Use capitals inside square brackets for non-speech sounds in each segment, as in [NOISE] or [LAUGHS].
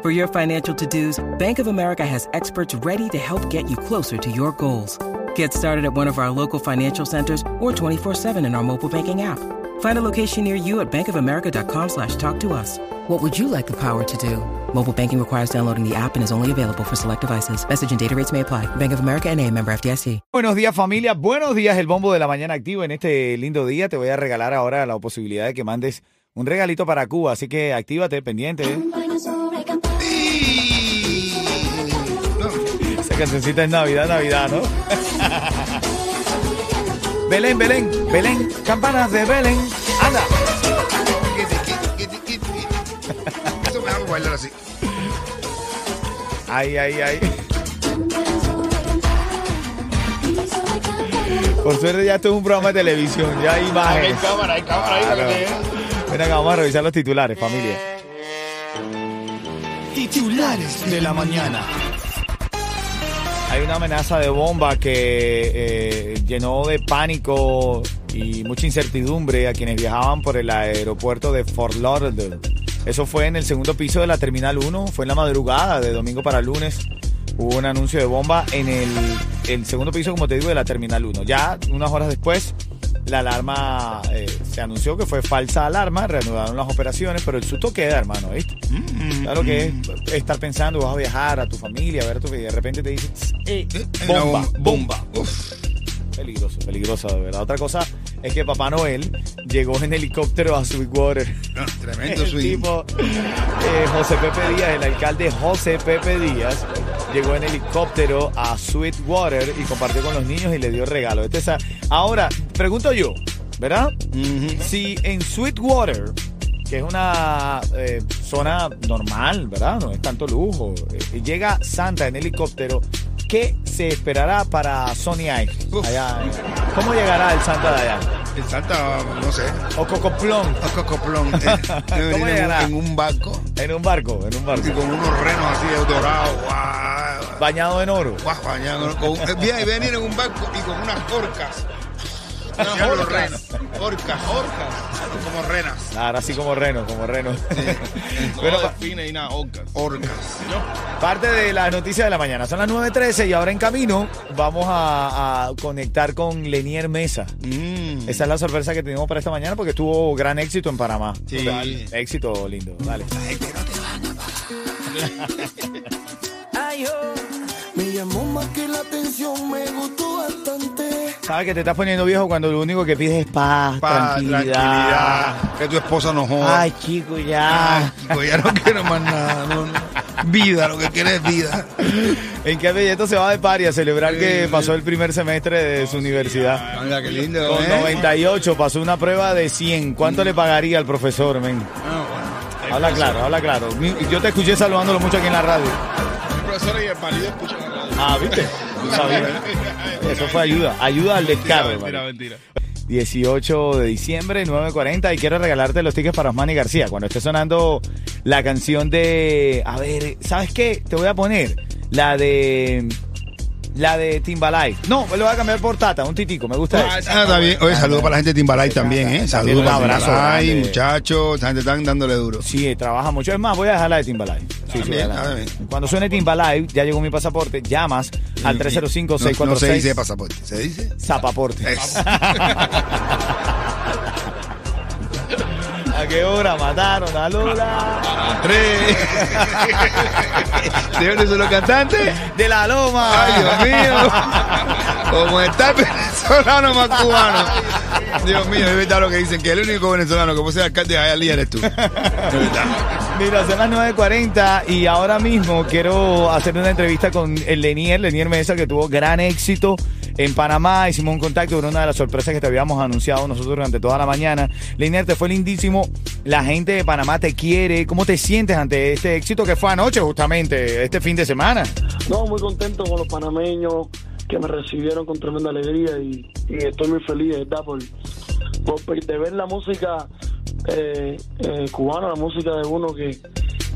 For your financial to dos, Bank of America has experts ready to help get you closer to your goals. Get started at one of our local financial centers or 24-7 in our mobile banking app. Find a location near you at bankofamerica.com slash talk to us. What would you like the power to do? Mobile banking requires downloading the app and is only available for select devices. Message and data rates may apply. Bank of America and a member FDIC. Buenos días familia, buenos días el Bombo de la Mañana activo. En este lindo día te voy a regalar ahora la posibilidad de que mandes un regalito para Cuba, así que actívate, pendiente. ¿eh? Esa cancioncita es Navidad, Navidad, ¿no? Belén, Belén, Belén, campanas de Belén. Anda. Eso me hago bailar así. Ay, ay, ay. Por suerte ya esto es un programa de televisión, ya hay imágenes. cámara, hay cámara ahí Claro. Ven acá, vamos a revisar los titulares, familia. Titulares de la mañana. Hay una amenaza de bomba que eh, llenó de pánico y mucha incertidumbre a quienes viajaban por el aeropuerto de Fort Lauderdale. Eso fue en el segundo piso de la Terminal 1, fue en la madrugada de domingo para lunes. Hubo un anuncio de bomba en el, el segundo piso, como te digo, de la Terminal 1. Ya unas horas después, la alarma eh, se anunció que fue falsa alarma, reanudaron las operaciones, pero el susto queda, hermano, ¿viste? Claro que es estar pensando, vas a viajar a tu familia, a ver a tu y de repente te dicen, "Eh, bomba, bomba. Uf. Peligroso, peligroso, de verdad. Otra cosa es que Papá Noel llegó en helicóptero a Sweetwater. No, tremendo [LAUGHS] El swing. tipo, eh, José Pepe Díaz, el alcalde José Pepe Díaz, llegó en helicóptero a Sweetwater y compartió con los niños y le dio regalo. Este es a- Ahora, pregunto yo, ¿verdad? Si en Sweetwater, que es una eh, zona normal, ¿verdad? No es tanto lujo, eh, llega Santa en helicóptero, ¿qué se esperará para Sony. Allá, eh, ¿Cómo llegará el Santa de allá? El Santa, no sé. O Cocoplón, A Cocoplón. Eh, [LAUGHS] ¿Cómo en, llegará? un- en un barco. en un barco, en un barco. Y con unos renos así dorados. Bañado en oro. bañado, eh, viene- venir en un barco y con unas orcas. Los orcas. renos. Orcas, orcas. Como renas. Claro, así como reno, como reno. [LAUGHS] Bueno, No pa- define y nada, orcas. Orcas. parte de las noticias de la mañana. Son las 9.13 y ahora en camino vamos a, a conectar con Lenier Mesa. Mm. Esa es la sorpresa que tenemos para esta mañana porque tuvo gran éxito en Panamá. Sí. Éxito lindo. Dale. [LAUGHS] Me llamó más que la atención, me gustó bastante. Sabes que te estás poniendo viejo cuando lo único que pides es paz, Paz, tranquilidad. Que tu esposa no joda. Ay, chico, ya. Ay, chico, ya no quiero más nada. no, no. Vida, lo que quiere es vida. ¿En qué Belleto se va de pari a celebrar que pasó el primer semestre de su universidad? Mira, qué lindo. Con ¿eh? 98 pasó una prueba de 100. ¿Cuánto le pagaría al profesor, men? Ah, Habla claro, habla claro. Yo te escuché saludándolo mucho aquí en la radio. El profesor y el marido escuchan. Ah, ¿viste? Tú sabías. Eso fue ayuda. Ayuda al descargo. Mentira, hermano. mentira. 18 de diciembre, 9.40 y quiero regalarte los tickets para Osmani García. Cuando esté sonando la canción de... A ver, ¿sabes qué? Te voy a poner la de... La de Timbalay. No, lo voy a cambiar por Tata, un titico, me gusta Ah, eso. está bien. Oye, saludos para la gente de Timbalay también, ¿eh? Saludos un para abrazo Timbalay, muchachos. Esta gente están dándole duro. Sí, trabaja mucho. Es más, voy a dejar la de Timbalay. Sí, sí, También, está bien. Cuando suene Timbalay, ya llegó mi pasaporte, llamas al No, no se 305-646. dice pasaporte, se dice. Zapaporte. [LAUGHS] Es- ¿A qué hora mataron a Lola? Tres. ¿De dónde son los cantantes? De la Loma. Ay, Dios mío. Como está el venezolano más cubano. Dios mío, es verdad lo que dicen, que el único venezolano que puede ser alcalde de Hialeah eres tú. Mira, son las 9.40 y ahora mismo quiero hacer una entrevista con el Lenier, Lenier Mesa, que tuvo gran éxito en Panamá. Hicimos un contacto con una de las sorpresas que te habíamos anunciado nosotros durante toda la mañana. Linier, te fue lindísimo. La gente de Panamá te quiere. ¿Cómo te sientes ante este éxito que fue anoche, justamente, este fin de semana? No, muy contento con los panameños que me recibieron con tremenda alegría y, estoy muy feliz, verdad, por, por- de ver la música eh, eh, cubana, la música de uno que,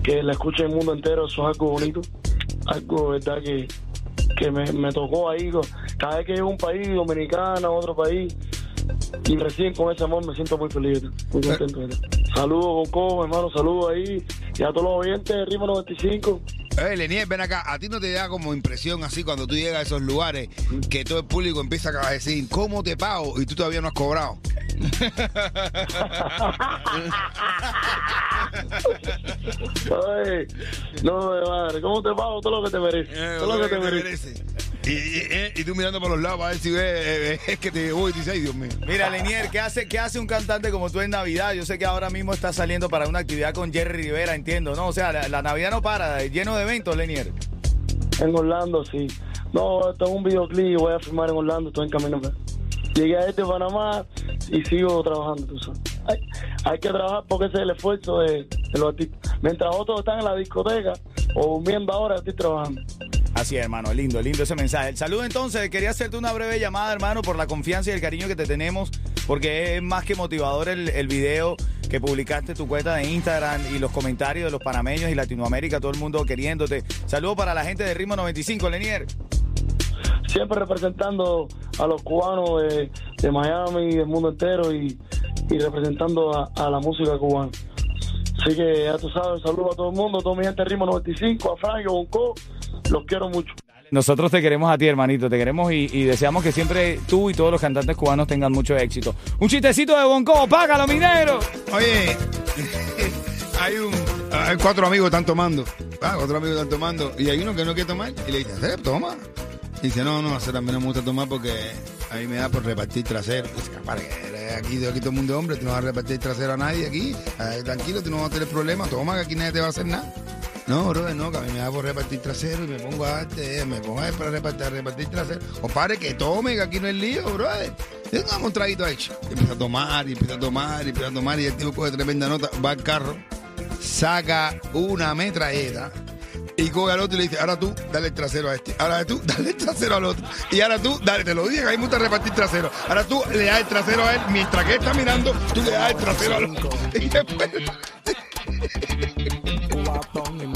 que la escucha el mundo entero, eso es algo bonito, algo, verdad, que, que me, me tocó ahí. Cada vez que llego a un país, dominicana, otro país, y me reciben con ese amor, me siento muy feliz, muy contento. Saludos, Coco, hermano, saludos ahí, y a todos los oyentes de Ritmo 95. Eh, Lenier, ven acá, ¿a ti no te da como impresión así cuando tú llegas a esos lugares que todo el público empieza a decir, ¿cómo te pago? Y tú todavía no has cobrado. [LAUGHS] Ay, no, madre, ¿cómo te pago todo lo que te mereces? Eh, todo lo que te mereces. merece. Y, y- eh, y tú mirando por los lados para ver si ves eh, eh, es que te voy y dices, ay Dios mío. Mira, Lenier, ¿qué hace, ¿qué hace un cantante como tú en Navidad? Yo sé que ahora mismo está saliendo para una actividad con Jerry Rivera, entiendo, ¿no? O sea, la, la Navidad no para, lleno de eventos, Lenier. En Orlando, sí. No, esto es un videoclip, voy a filmar en Orlando, estoy en camino. Llegué a este Panamá y sigo trabajando, tú sabes. Hay, hay que trabajar porque ese es el esfuerzo de, de los artistas. Mientras otros están en la discoteca o durmiendo ahora, estoy trabajando. Así es, hermano, lindo, lindo ese mensaje. El saludo entonces, quería hacerte una breve llamada, hermano, por la confianza y el cariño que te tenemos, porque es más que motivador el, video que publicaste tu cuenta de Instagram y los comentarios de los panameños y Latinoamérica, todo el mundo queriéndote. Saludo para la gente de Ritmo 95, Lenier. Siempre representando a los cubanos de, Miami y del mundo entero y, representando a, a la música cubana. Así que ya tú sabes, saludo a todo el mundo, a toda mi gente de Ritmo 95, a Frank, a Bonco, los quiero mucho. Nosotros te queremos a ti, hermanito, te queremos y, y deseamos que siempre tú y todos los cantantes cubanos tengan mucho éxito. Un chistecito de Bonco, págalo, minero. Oye, [LAUGHS] hay un hay cuatro amigos que están tomando. Ah, cuatro amigos que están tomando. Y hay uno que no quiere tomar. Y le dice, "Eh, toma. Y dice, no, no, a mí no me gusta tomar porque a mí me da por repartir trasero. Dice, "Compadre, que aquí, aquí todo el mundo es hombre, tú no vas a repartir trasero a nadie aquí. Eh, tranquilo, tú no vas a tener problemas. Toma, que aquí nadie te va a hacer nada. No, brother, no, que a mí me da por repartir trasero y me pongo a darte, me pongo a para repartir, repartir trasero. Compadre, que tome, que aquí no es lío, brother. Dame un traguito hecho. Y empieza a tomar, y empieza a tomar, y empieza a tomar, y el tipo coge tremenda nota, va al carro, saca una metralleta y coge al otro y le dice, ahora tú, dale el trasero a este. Ahora tú, [LAUGHS] dale el trasero al otro. Y ahora tú, dale, te lo dije, hay mucho repartir trasero. Ahora tú le das el trasero a él, mientras que él está mirando, tú le das el trasero al otro. [LAUGHS] Y después-. [LAUGHS]